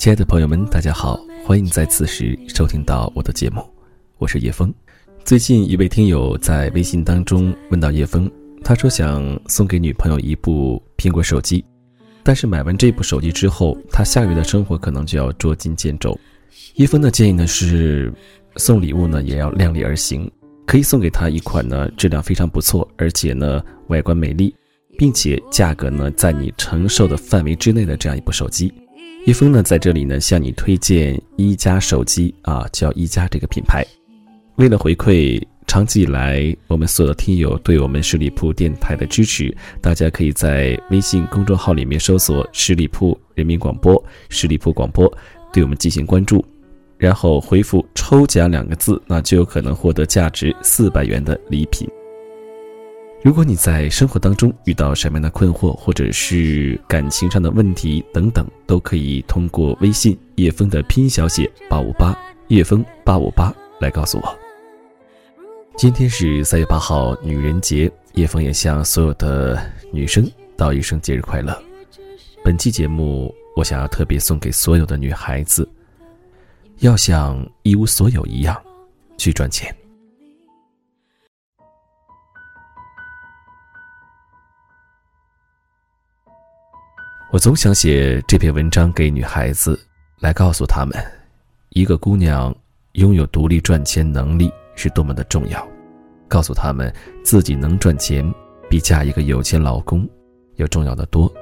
亲爱的朋友们，大家好，欢迎在此时收听到我的节目，我是叶枫。最近一位听友在微信当中问到叶枫，他说想送给女朋友一部苹果手机，但是买完这部手机之后，他下个月的生活可能就要捉襟见肘。叶枫的建议呢是，送礼物呢也要量力而行，可以送给她一款呢质量非常不错，而且呢外观美丽，并且价格呢在你承受的范围之内的这样一部手机。一峰呢，在这里呢，向你推荐一加手机啊，叫一加这个品牌。为了回馈长期以来我们所有听友对我们十里铺电台的支持，大家可以在微信公众号里面搜索“十里铺人民广播”“十里铺广播”，对我们进行关注，然后回复“抽奖”两个字，那就有可能获得价值四百元的礼品。如果你在生活当中遇到什么样的困惑，或者是感情上的问题等等，都可以通过微信叶枫的拼音小写八五八叶枫八五八来告诉我。今天是三月八号，女人节，叶枫也向所有的女生道一声节日快乐。本期节目，我想要特别送给所有的女孩子，要像一无所有一样去赚钱。我总想写这篇文章给女孩子，来告诉她们，一个姑娘拥有独立赚钱能力是多么的重要，告诉她们自己能赚钱，比嫁一个有钱老公要重要的多。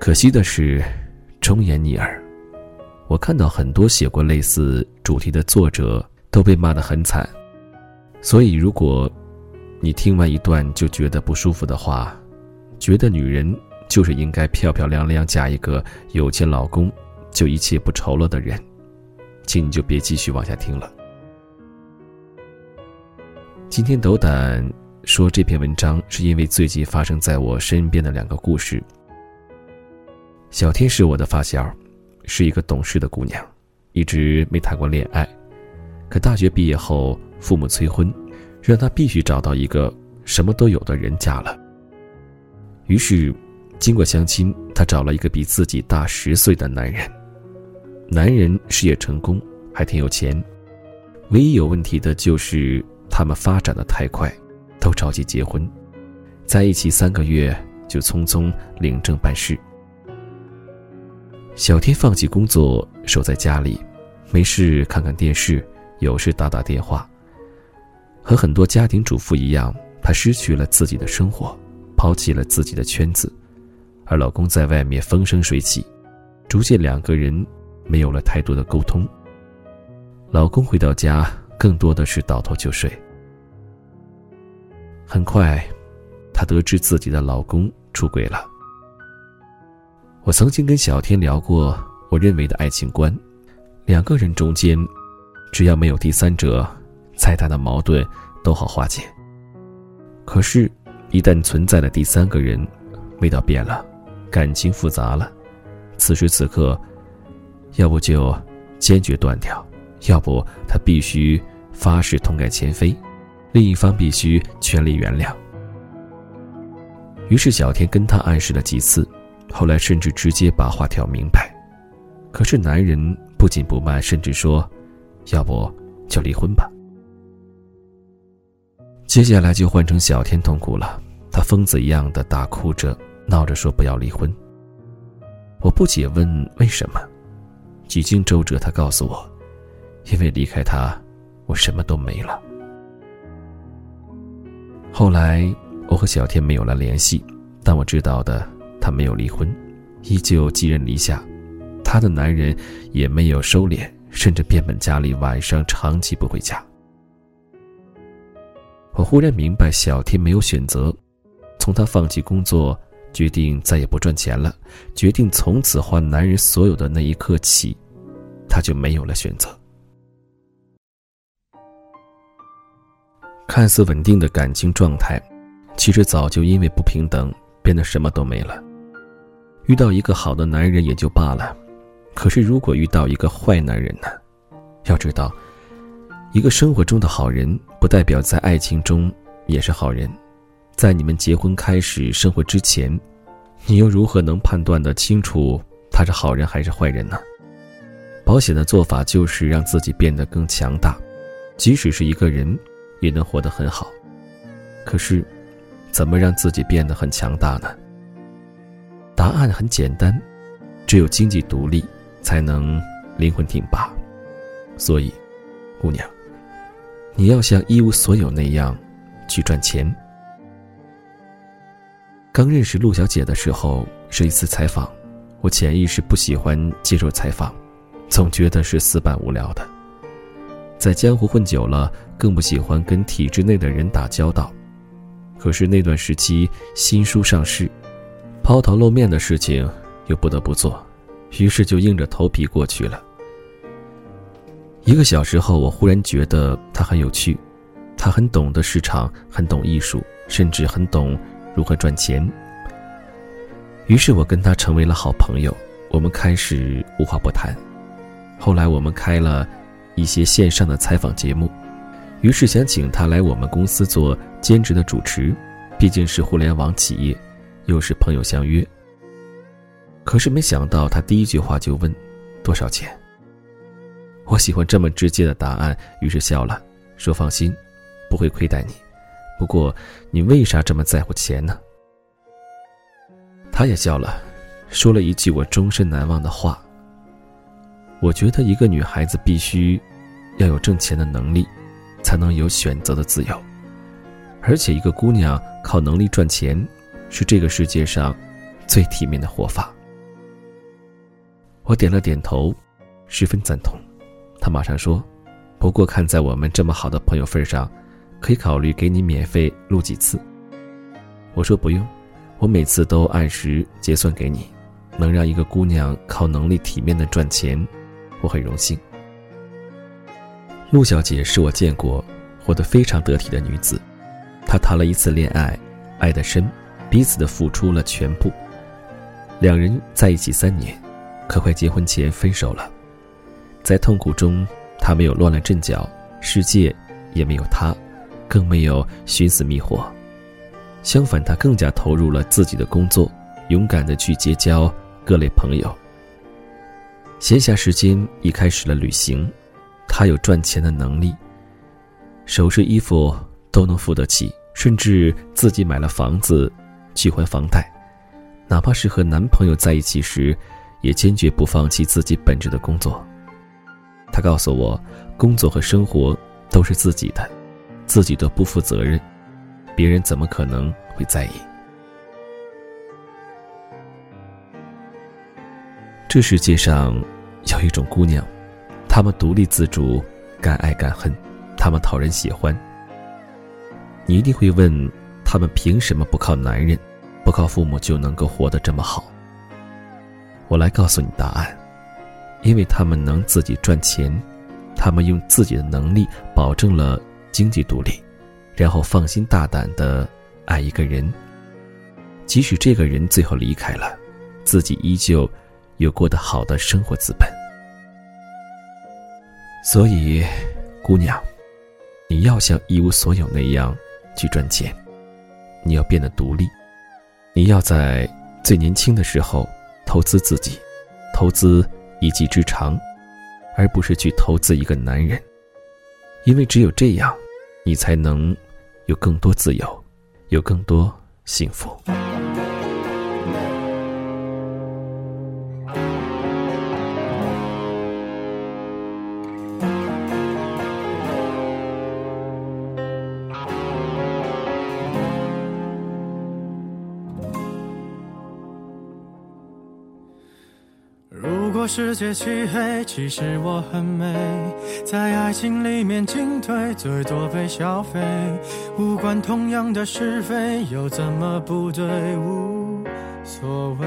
可惜的是，忠言逆耳。我看到很多写过类似主题的作者都被骂得很惨，所以如果，你听完一段就觉得不舒服的话，觉得女人。就是应该漂漂亮亮嫁一个有钱老公，就一切不愁了的人，请你就别继续往下听了。今天斗胆说这篇文章，是因为最近发生在我身边的两个故事。小天是我的发小，是一个懂事的姑娘，一直没谈过恋爱，可大学毕业后，父母催婚，让她必须找到一个什么都有的人嫁了。于是。经过相亲，她找了一个比自己大十岁的男人。男人事业成功，还挺有钱，唯一有问题的就是他们发展的太快，都着急结婚，在一起三个月就匆匆领证办事。小天放弃工作，守在家里，没事看看电视，有事打打电话。和很多家庭主妇一样，他失去了自己的生活，抛弃了自己的圈子。而老公在外面风生水起，逐渐两个人没有了太多的沟通。老公回到家，更多的是倒头就睡。很快，她得知自己的老公出轨了。我曾经跟小天聊过我认为的爱情观：两个人中间，只要没有第三者，再大的矛盾都好化解。可是，一旦存在了第三个人，味道变了。感情复杂了，此时此刻，要不就坚决断掉，要不他必须发誓痛改前非，另一方必须全力原谅。于是小天跟他暗示了几次，后来甚至直接把话挑明白。可是男人不紧不慢，甚至说：“要不就离婚吧。”接下来就换成小天痛苦了，他疯子一样的大哭着。闹着说不要离婚。我不解问为什么，几经周折，他告诉我，因为离开他，我什么都没了。后来我和小天没有了联系，但我知道的，他没有离婚，依旧寄人篱下，他的男人也没有收敛，甚至变本加厉，晚上长期不回家。我忽然明白，小天没有选择，从他放弃工作。决定再也不赚钱了，决定从此换男人所有的那一刻起，他就没有了选择。看似稳定的感情状态，其实早就因为不平等变得什么都没了。遇到一个好的男人也就罢了，可是如果遇到一个坏男人呢？要知道，一个生活中的好人，不代表在爱情中也是好人。在你们结婚开始生活之前，你又如何能判断得清楚他是好人还是坏人呢？保险的做法就是让自己变得更强大，即使是一个人，也能活得很好。可是，怎么让自己变得很强大呢？答案很简单，只有经济独立，才能灵魂挺拔。所以，姑娘，你要像一无所有那样去赚钱。刚认识陆小姐的时候，是一次采访，我潜意识不喜欢接受采访。总觉得是死板无聊的。在江湖混久了，更不喜欢跟体制内的人打交道。可是那段时期新书上市，抛头露面的事情又不得不做，于是就硬着头皮过去了。一个小时后，我忽然觉得他很有趣，他很懂得市场，很懂艺术，甚至很懂如何赚钱。于是我跟他成为了好朋友，我们开始无话不谈。后来我们开了一些线上的采访节目，于是想请他来我们公司做兼职的主持，毕竟是互联网企业，又是朋友相约。可是没想到他第一句话就问：“多少钱？”我喜欢这么直接的答案，于是笑了，说：“放心，不会亏待你。不过你为啥这么在乎钱呢？”他也笑了，说了一句我终身难忘的话。我觉得一个女孩子必须要有挣钱的能力，才能有选择的自由。而且，一个姑娘靠能力赚钱，是这个世界上最体面的活法。我点了点头，十分赞同。他马上说：“不过看在我们这么好的朋友份上，可以考虑给你免费录几次。”我说：“不用，我每次都按时结算给你。能让一个姑娘靠能力体面的赚钱。”我很荣幸。陆小姐是我见过活得非常得体的女子，她谈了一次恋爱，爱得深，彼此的付出了全部。两人在一起三年，可快结婚前分手了。在痛苦中，她没有乱了阵脚，世界也没有她，更没有寻死觅活。相反，她更加投入了自己的工作，勇敢的去结交各类朋友。闲暇时间已开始了旅行，他有赚钱的能力，首饰、衣服都能付得起，甚至自己买了房子去还房贷。哪怕是和男朋友在一起时，也坚决不放弃自己本职的工作。他告诉我，工作和生活都是自己的，自己都不负责任，别人怎么可能会在意？这世界上有一种姑娘，她们独立自主，敢爱敢恨，她们讨人喜欢。你一定会问，她们凭什么不靠男人，不靠父母就能够活得这么好？我来告诉你答案：因为她们能自己赚钱，她们用自己的能力保证了经济独立，然后放心大胆的爱一个人，即使这个人最后离开了，自己依旧。有过得好的生活资本，所以，姑娘，你要像一无所有那样去赚钱，你要变得独立，你要在最年轻的时候投资自己，投资一技之长，而不是去投资一个男人，因为只有这样，你才能有更多自由，有更多幸福。世界漆黑，其实我很美，在爱情里面进退，最多被消费。无关同样的是非，又怎么不对？无所谓。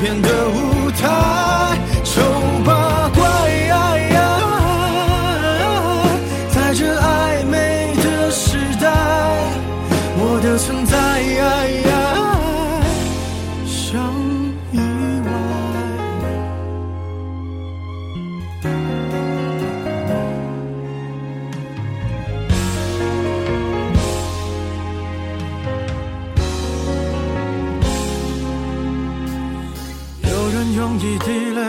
片的舞台，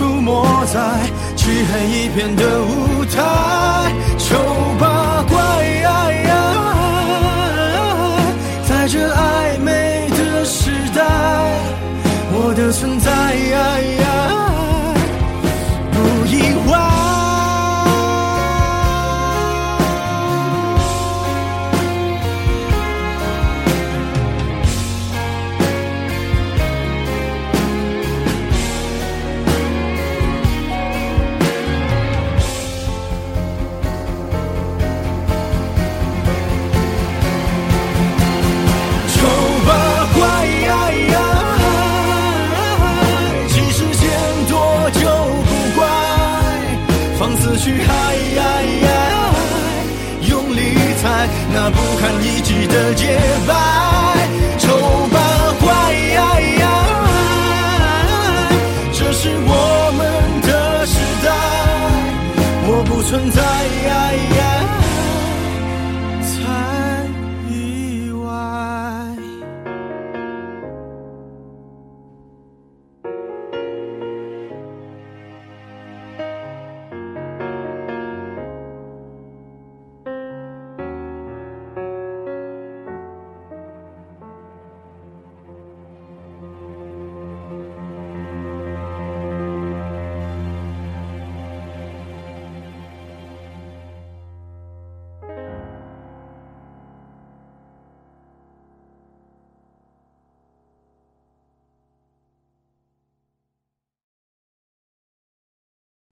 出没在漆黑一片的舞台。丑八怪，